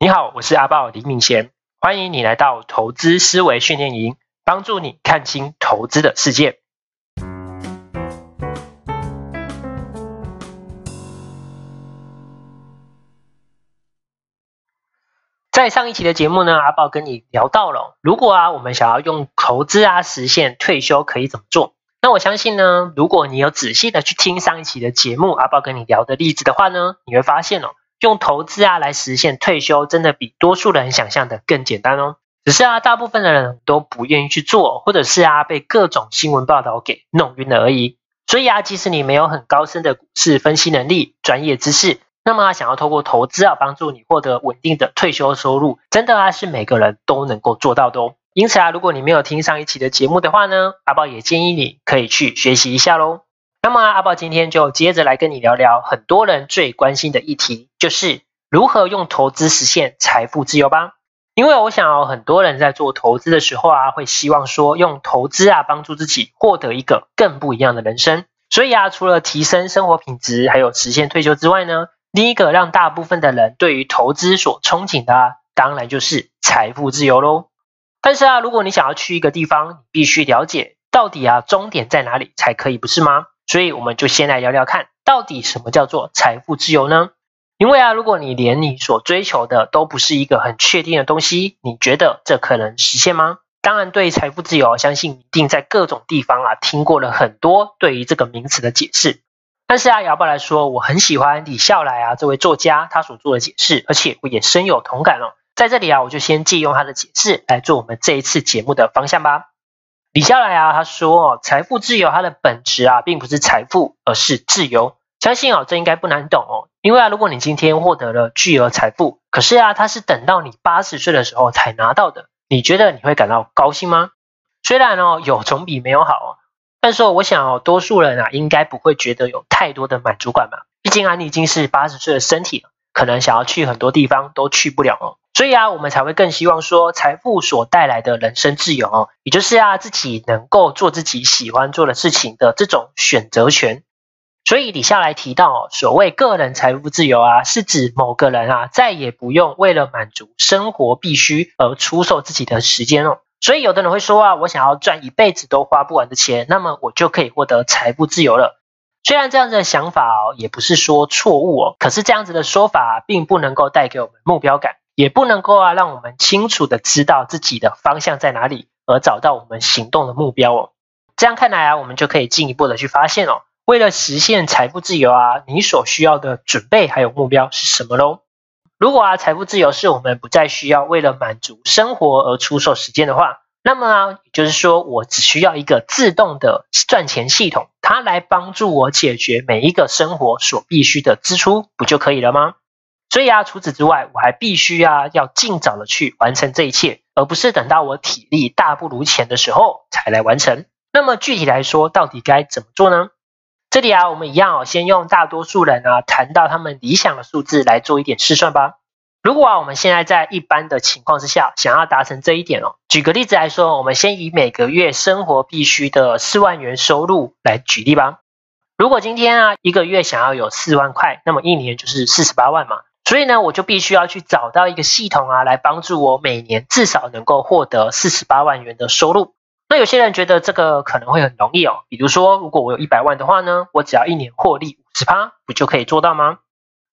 你好，我是阿豹李敏贤，欢迎你来到投资思维训练营，帮助你看清投资的世界。在上一期的节目呢，阿豹跟你聊到了，如果啊，我们想要用投资啊实现退休，可以怎么做？那我相信呢，如果你有仔细的去听上一期的节目，阿豹跟你聊的例子的话呢，你会发现哦，用投资啊来实现退休，真的比多数人想象的更简单哦。只是啊，大部分的人都不愿意去做，或者是啊被各种新闻报道给弄晕了而已。所以啊，即使你没有很高深的股市分析能力、专业知识。那么啊，想要透过投资啊，帮助你获得稳定的退休收入，真的啊是每个人都能够做到的哦。因此啊，如果你没有听上一期的节目的话呢，阿豹也建议你可以去学习一下喽。那么，阿豹今天就接着来跟你聊聊很多人最关心的议题，就是如何用投资实现财富自由吧。因为我想哦，很多人在做投资的时候啊，会希望说用投资啊帮助自己获得一个更不一样的人生。所以啊，除了提升生活品质，还有实现退休之外呢，第一个让大部分的人对于投资所憧憬的啊，当然就是财富自由喽。但是啊，如果你想要去一个地方，你必须了解到底啊终点在哪里才可以，不是吗？所以我们就先来聊聊看，到底什么叫做财富自由呢？因为啊，如果你连你所追求的都不是一个很确定的东西，你觉得这可能实现吗？当然，对于财富自由，相信一定在各种地方啊听过了很多对于这个名词的解释。但是啊，阿豹来说，我很喜欢李笑来啊这位作家他所做的解释，而且我也深有同感哦。在这里啊，我就先借用他的解释来做我们这一次节目的方向吧。比下来啊，他说哦，财富自由它的本质啊，并不是财富，而是自由。相信哦，这应该不难懂哦。因为啊，如果你今天获得了巨额财富，可是啊，它是等到你八十岁的时候才拿到的，你觉得你会感到高兴吗？虽然哦，有总比没有好哦。但是我想哦，多数人啊，应该不会觉得有太多的满足感嘛。毕竟啊，你已经是八十岁的身体了，可能想要去很多地方都去不了哦。所以啊，我们才会更希望说，财富所带来的人生自由哦，也就是啊，自己能够做自己喜欢做的事情的这种选择权。所以底下来提到哦，所谓个人财富自由啊，是指某个人啊，再也不用为了满足生活必须而出售自己的时间哦。所以有的人会说啊，我想要赚一辈子都花不完的钱，那么我就可以获得财富自由了。虽然这样子的想法哦，也不是说错误哦，可是这样子的说法并不能够带给我们目标感，也不能够啊让我们清楚的知道自己的方向在哪里，而找到我们行动的目标哦。这样看来啊，我们就可以进一步的去发现哦，为了实现财富自由啊，你所需要的准备还有目标是什么喽？如果啊，财富自由是我们不再需要为了满足生活而出售时间的话，那么啊，也就是说，我只需要一个自动的赚钱系统，它来帮助我解决每一个生活所必须的支出，不就可以了吗？所以啊，除此之外，我还必须啊，要尽早的去完成这一切，而不是等到我体力大不如前的时候才来完成。那么具体来说，到底该怎么做呢？这里啊，我们一样哦，先用大多数人啊谈到他们理想的数字来做一点试算吧。如果啊，我们现在在一般的情况之下，想要达成这一点哦，举个例子来说，我们先以每个月生活必须的四万元收入来举例吧。如果今天啊，一个月想要有四万块，那么一年就是四十八万嘛。所以呢，我就必须要去找到一个系统啊，来帮助我每年至少能够获得四十八万元的收入。那有些人觉得这个可能会很容易哦，比如说，如果我有一百万的话呢，我只要一年获利五十趴，不就可以做到吗？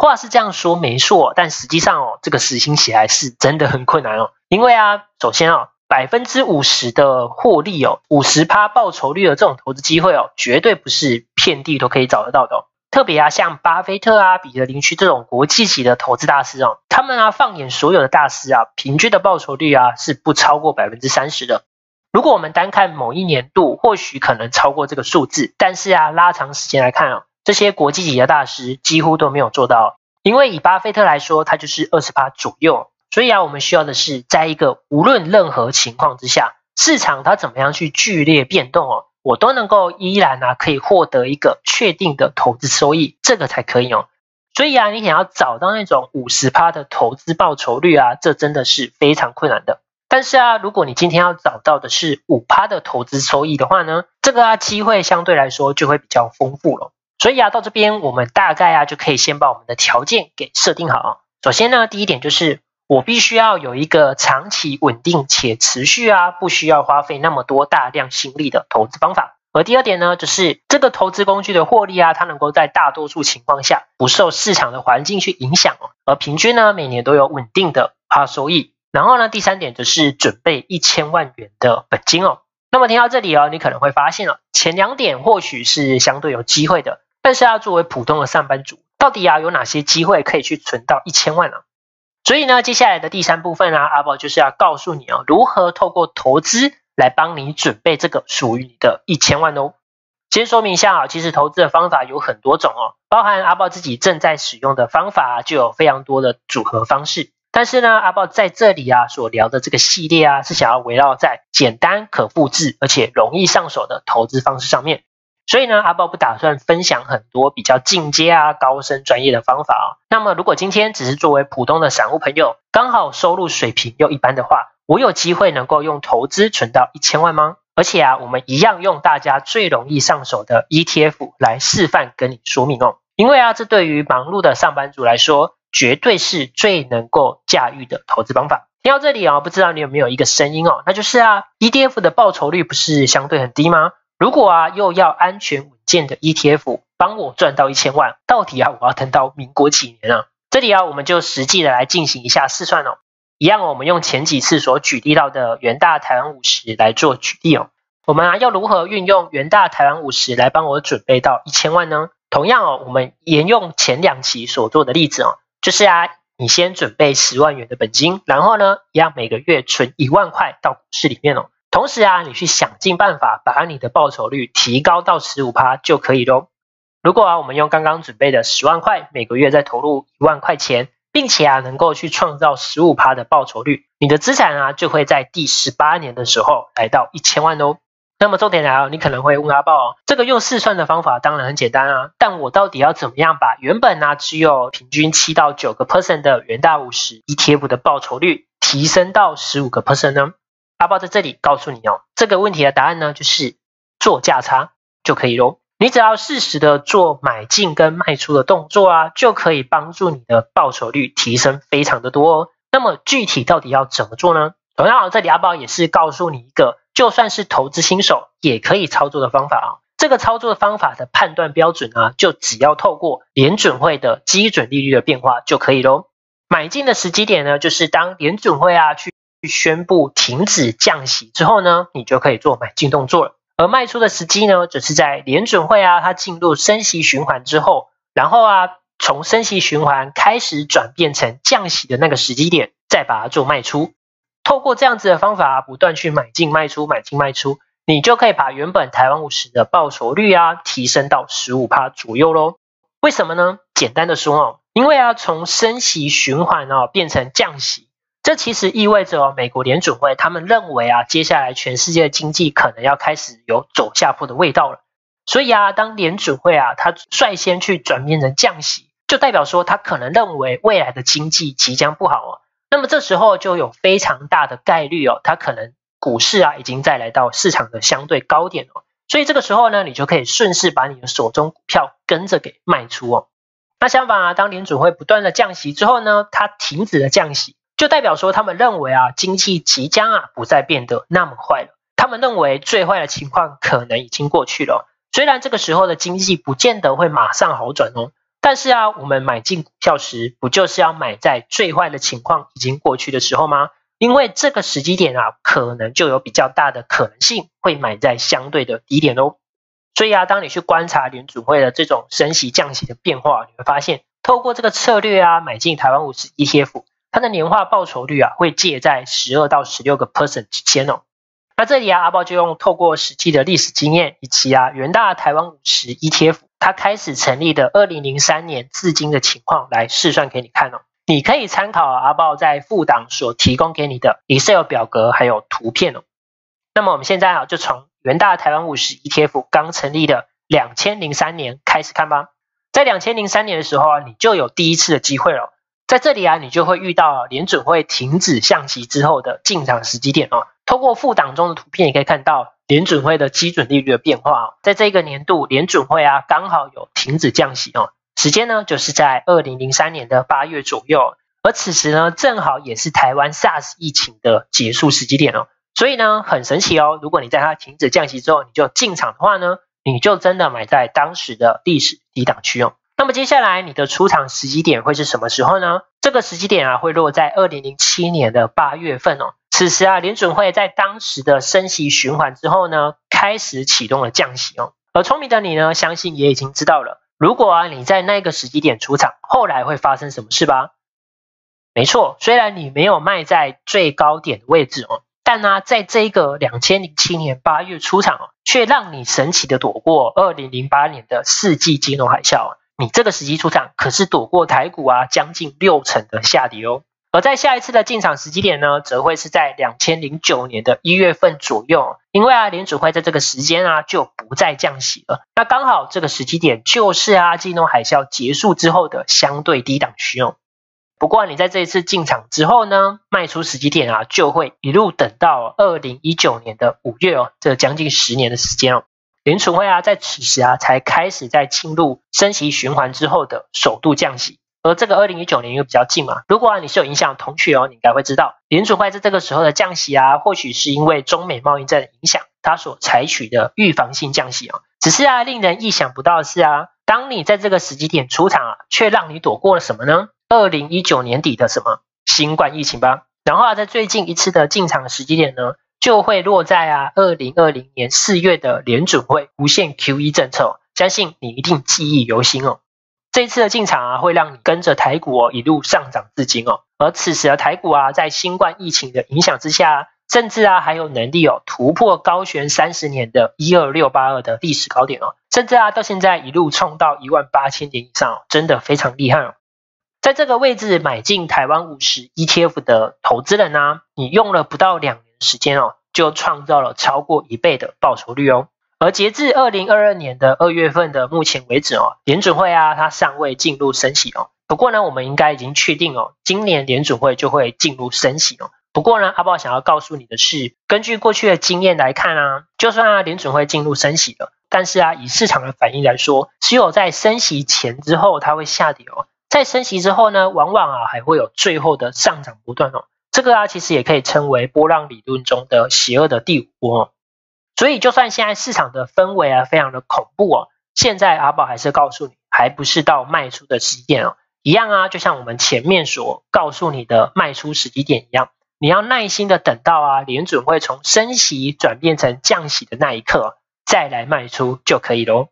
话是这样说没错，但实际上哦，这个实行起来是真的很困难哦。因为啊，首先哦，百分之五十的获利哦，五十趴报酬率的这种投资机会哦，绝对不是遍地都可以找得到的哦。特别啊，像巴菲特啊、彼得林区这种国际级的投资大师哦，他们啊，放眼所有的大师啊，平均的报酬率啊，是不超过百分之三十的。如果我们单看某一年度，或许可能超过这个数字，但是啊，拉长时间来看哦，这些国际级的大师几乎都没有做到。因为以巴菲特来说，他就是二十趴左右，所以啊，我们需要的是，在一个无论任何情况之下，市场它怎么样去剧烈变动哦，我都能够依然啊，可以获得一个确定的投资收益，这个才可以哦。所以啊，你想要找到那种五十趴的投资报酬率啊，这真的是非常困难的。但是啊，如果你今天要找到的是五趴的投资收益的话呢，这个啊机会相对来说就会比较丰富了。所以啊，到这边我们大概啊就可以先把我们的条件给设定好。首先呢，第一点就是我必须要有一个长期稳定且持续啊，不需要花费那么多大量心力的投资方法。而第二点呢，就是这个投资工具的获利啊，它能够在大多数情况下不受市场的环境去影响哦，而平均呢每年都有稳定的趴收益。然后呢，第三点就是准备一千万元的本金哦。那么听到这里哦，你可能会发现哦，前两点或许是相对有机会的，但是啊，作为普通的上班族，到底啊有哪些机会可以去存到一千万呢？所以呢，接下来的第三部分啊，阿宝就是要告诉你哦，如何透过投资。来帮你准备这个属于你的一千万哦。先说明一下啊，其实投资的方法有很多种哦，包含阿豹自己正在使用的方法就有非常多的组合方式。但是呢，阿豹在这里啊所聊的这个系列啊，是想要围绕在简单可复制而且容易上手的投资方式上面。所以呢，阿豹不打算分享很多比较进阶啊、高深专业的方法啊。那么，如果今天只是作为普通的散户朋友，刚好收入水平又一般的话，我有机会能够用投资存到一千万吗？而且啊，我们一样用大家最容易上手的 ETF 来示范跟你说明哦。因为啊，这对于忙碌的上班族来说，绝对是最能够驾驭的投资方法。听到这里啊，不知道你有没有一个声音哦，那就是啊，ETF 的报酬率不是相对很低吗？如果啊，又要安全稳健的 ETF 帮我赚到一千万，到底啊，我要等到民国几年啊？这里啊，我们就实际的来进行一下试算哦。一样，我们用前几次所举例到的元大台湾五十来做举例哦。我们啊要如何运用元大台湾五十来帮我准备到一千万呢？同样哦，我们沿用前两期所做的例子哦，就是啊，你先准备十万元的本金，然后呢，一样每个月存一万块到股市里面哦。同时啊，你去想尽办法把你的报酬率提高到十五趴就可以喽。如果啊，我们用刚刚准备的十万块，每个月再投入一万块钱。并且啊，能够去创造十五趴的报酬率，你的资产啊就会在第十八年的时候来到一千万哦。那么重点来了，你可能会问阿豹哦，这个用试算的方法当然很简单啊，但我到底要怎么样把原本呢、啊、只有平均七到九个 percent 的元大五十 ETF 的报酬率提升到十五个 percent 呢？阿豹在这里告诉你哦，这个问题的答案呢就是做价差就可以喽。你只要适时的做买进跟卖出的动作啊，就可以帮助你的报酬率提升非常的多哦。那么具体到底要怎么做呢？同样，这里阿宝也是告诉你一个，就算是投资新手也可以操作的方法啊。这个操作方法的判断标准啊，就只要透过联准会的基准利率的变化就可以喽。买进的时机点呢，就是当联准会啊去宣布停止降息之后呢，你就可以做买进动作了。而卖出的时机呢，只是在联准会啊，它进入升息循环之后，然后啊，从升息循环开始转变成降息的那个时机点，再把它做卖出。透过这样子的方法，不断去买进卖出，买进卖出，你就可以把原本台湾五十的报酬率啊，提升到十五趴左右喽。为什么呢？简单的说哦，因为啊，从升息循环哦，变成降息。这其实意味着哦，美国联准会他们认为啊，接下来全世界的经济可能要开始有走下坡的味道了。所以啊，当联准会啊，它率先去转变成降息，就代表说它可能认为未来的经济即将不好哦。那么这时候就有非常大的概率哦，它可能股市啊已经再来到市场的相对高点哦。所以这个时候呢，你就可以顺势把你的手中股票跟着给卖出哦。那相反啊，当联准会不断的降息之后呢，它停止了降息。就代表说，他们认为啊，经济即将啊不再变得那么坏了。他们认为最坏的情况可能已经过去了。虽然这个时候的经济不见得会马上好转哦，但是啊，我们买进股票时，不就是要买在最坏的情况已经过去的时候吗？因为这个时机点啊，可能就有比较大的可能性会买在相对的低点哦。所以啊，当你去观察联储会的这种升息降息的变化，你会发现，透过这个策略啊，买进台湾五十 ETF。它的年化报酬率啊，会介在十二到十六个 percent 之间哦。那这里啊，阿豹就用透过实际的历史经验，以及啊元大台湾五十 ETF 它开始成立的二零零三年至今的情况来试算给你看哦。你可以参考阿豹在副档所提供给你的 Excel 表格还有图片哦。那么我们现在啊，就从元大台湾五十 ETF 刚成立的两千零三年开始看吧。在两千零三年的时候啊，你就有第一次的机会了。在这里啊，你就会遇到联准会停止降息之后的进场时机点哦。通过附档中的图片，你可以看到联准会的基准利率的变化哦。在这个年度，联准会啊刚好有停止降息哦，时间呢就是在二零零三年的八月左右。而此时呢，正好也是台湾 SARS 疫情的结束时机点哦。所以呢，很神奇哦。如果你在它停止降息之后，你就进场的话呢，你就真的买在当时的历史低档区哦。那么接下来你的出场时机点会是什么时候呢？这个时机点啊，会落在二零零七年的八月份哦。此时啊，联准会在当时的升息循环之后呢，开始启动了降息哦。而聪明的你呢，相信也已经知道了，如果啊你在那个时机点出场，后来会发生什么事吧？没错，虽然你没有卖在最高点的位置哦。但呢、在这个两千零七年八月出场哦，却让你神奇的躲过二零零八年的世纪金融海啸啊！你这个时机出场，可是躲过台股啊将近六成的下跌哦。而在下一次的进场时机点呢，则会是在两千零九年的一月份左右，因为啊，联准会在这个时间啊就不再降息了。那刚好这个时机点就是啊金融海啸结束之后的相对低档区哦。不过你在这一次进场之后呢，卖出时机点啊，就会一路等到二零一九年的五月哦，这将近十年的时间哦。联储会啊，在此时啊，才开始在进入升息循环之后的首度降息。而这个二零一九年又比较近嘛，如果啊你是有影响同学哦，你应该会知道，联储会在这个时候的降息啊，或许是因为中美贸易战的影响，它所采取的预防性降息啊。只是啊，令人意想不到的是啊，当你在这个时机点出场啊，却让你躲过了什么呢？二零一九年底的什么新冠疫情吧，然后啊，在最近一次的进场时机点呢，就会落在啊二零二零年四月的联准会无限 QE 政策，相信你一定记忆犹新哦。这一次的进场啊，会让你跟着台股哦一路上涨至今哦，而此时的台股啊，在新冠疫情的影响之下，甚至啊还有能力哦突破高悬三十年的一二六八二的历史高点哦，甚至啊到现在一路冲到一万八千点以上哦，真的非常厉害哦。在这个位置买进台湾五十 ETF 的投资人呢、啊，你用了不到两年时间哦，就创造了超过一倍的报酬率哦。而截至二零二二年的二月份的目前为止哦，联准会啊，它尚未进入升息哦。不过呢，我们应该已经确定哦，今年联准会就会进入升息哦。不过呢，阿豹想要告诉你的是，根据过去的经验来看啊，就算啊联准会进入升息了，但是啊以市场的反应来说，只有在升息前之后它会下跌哦。在升息之后呢，往往啊还会有最后的上涨不断哦。这个啊其实也可以称为波浪理论中的邪恶的第五波。所以就算现在市场的氛围啊非常的恐怖哦，现在阿宝还是告诉你，还不是到卖出的时机哦。一样啊，就像我们前面所告诉你的卖出时机点一样，你要耐心的等到啊联准会从升息转变成降息的那一刻，再来卖出就可以喽。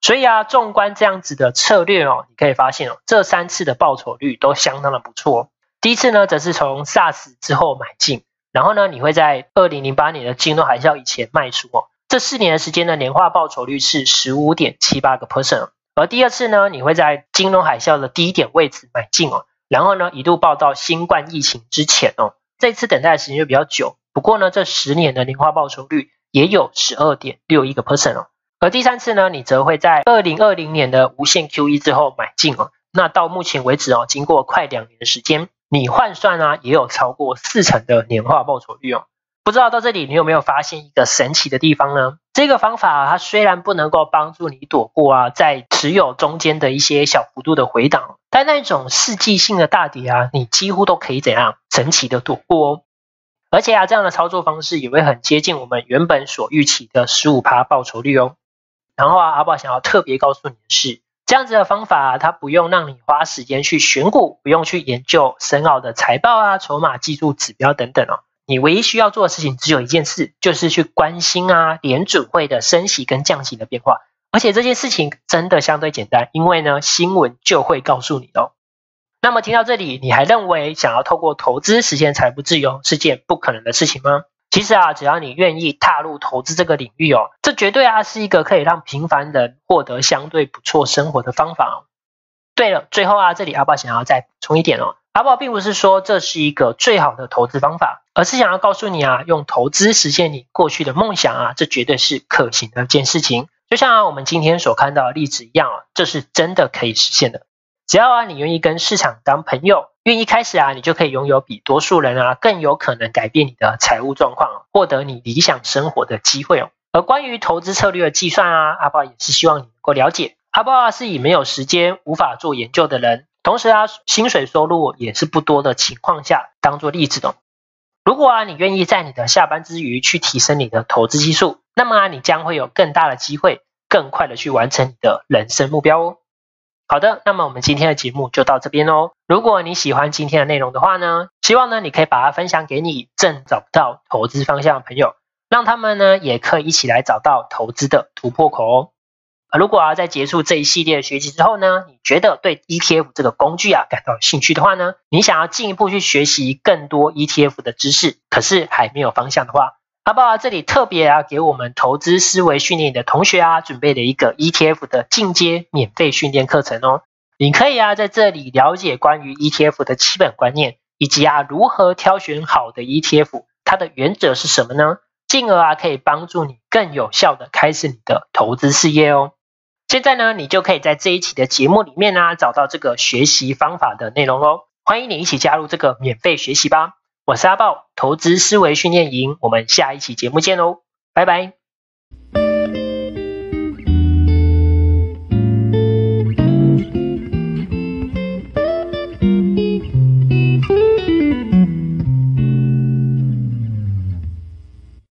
所以啊，纵观这样子的策略哦，你可以发现哦，这三次的报酬率都相当的不错。第一次呢，则是从 SARS 之后买进，然后呢，你会在二零零八年的金融海啸以前卖出哦。这四年的时间的年化报酬率是十五点七八个 percent。而第二次呢，你会在金融海啸的低点位置买进哦，然后呢，一度报到新冠疫情之前哦。这次等待的时间就比较久，不过呢，这十年的年化报酬率也有十二点六一个 percent 哦。而第三次呢，你则会在二零二零年的无限 QE 之后买进哦。那到目前为止哦，经过快两年的时间，你换算啊，也有超过四成的年化报酬率哦。不知道到这里你有没有发现一个神奇的地方呢？这个方法啊，它虽然不能够帮助你躲过啊，在持有中间的一些小幅度的回档，但那种世纪性的大跌啊，你几乎都可以怎样神奇的躲过哦。而且啊，这样的操作方式也会很接近我们原本所预期的十五趴报酬率哦。然后啊，阿宝想要特别告诉你的是，这样子的方法，它不用让你花时间去选股，不用去研究深奥的财报啊、筹码技术指标等等哦。你唯一需要做的事情只有一件事，就是去关心啊联准会的升息跟降息的变化。而且这件事情真的相对简单，因为呢，新闻就会告诉你哦。那么听到这里，你还认为想要透过投资实现财富自由是件不可能的事情吗？其实啊，只要你愿意踏入投资这个领域哦，这绝对啊是一个可以让平凡人获得相对不错生活的方法哦。对了，最后啊，这里阿宝想要再补充一点哦，阿宝并不是说这是一个最好的投资方法，而是想要告诉你啊，用投资实现你过去的梦想啊，这绝对是可行的一件事情。就像啊，我们今天所看到的例子一样啊，这是真的可以实现的。只要啊，你愿意跟市场当朋友，愿意开始啊，你就可以拥有比多数人啊更有可能改变你的财务状况，获得你理想生活的机会哦。而关于投资策略的计算啊，阿豹也是希望你能够了解。阿豹啊是以没有时间、无法做研究的人，同时啊，薪水收入也是不多的情况下，当做例子的。如果啊，你愿意在你的下班之余去提升你的投资技术，那么啊，你将会有更大的机会，更快的去完成你的人生目标哦。好的，那么我们今天的节目就到这边哦。如果你喜欢今天的内容的话呢，希望呢你可以把它分享给你正找不到投资方向的朋友，让他们呢也可以一起来找到投资的突破口哦。如果啊在结束这一系列的学习之后呢，你觉得对 ETF 这个工具啊感到有兴趣的话呢，你想要进一步去学习更多 ETF 的知识，可是还没有方向的话，阿爸这里特别啊给我们投资思维训练的同学啊准备了一个 ETF 的进阶免费训练课程哦。你可以啊在这里了解关于 ETF 的基本观念，以及啊如何挑选好的 ETF，它的原则是什么呢？进而啊可以帮助你更有效的开始你的投资事业哦。现在呢，你就可以在这一期的节目里面呢、找到这个学习方法的内容喽。欢迎你一起加入这个免费学习吧！我是阿豹，投资思维训练营，我们下一期节目见喽，拜拜。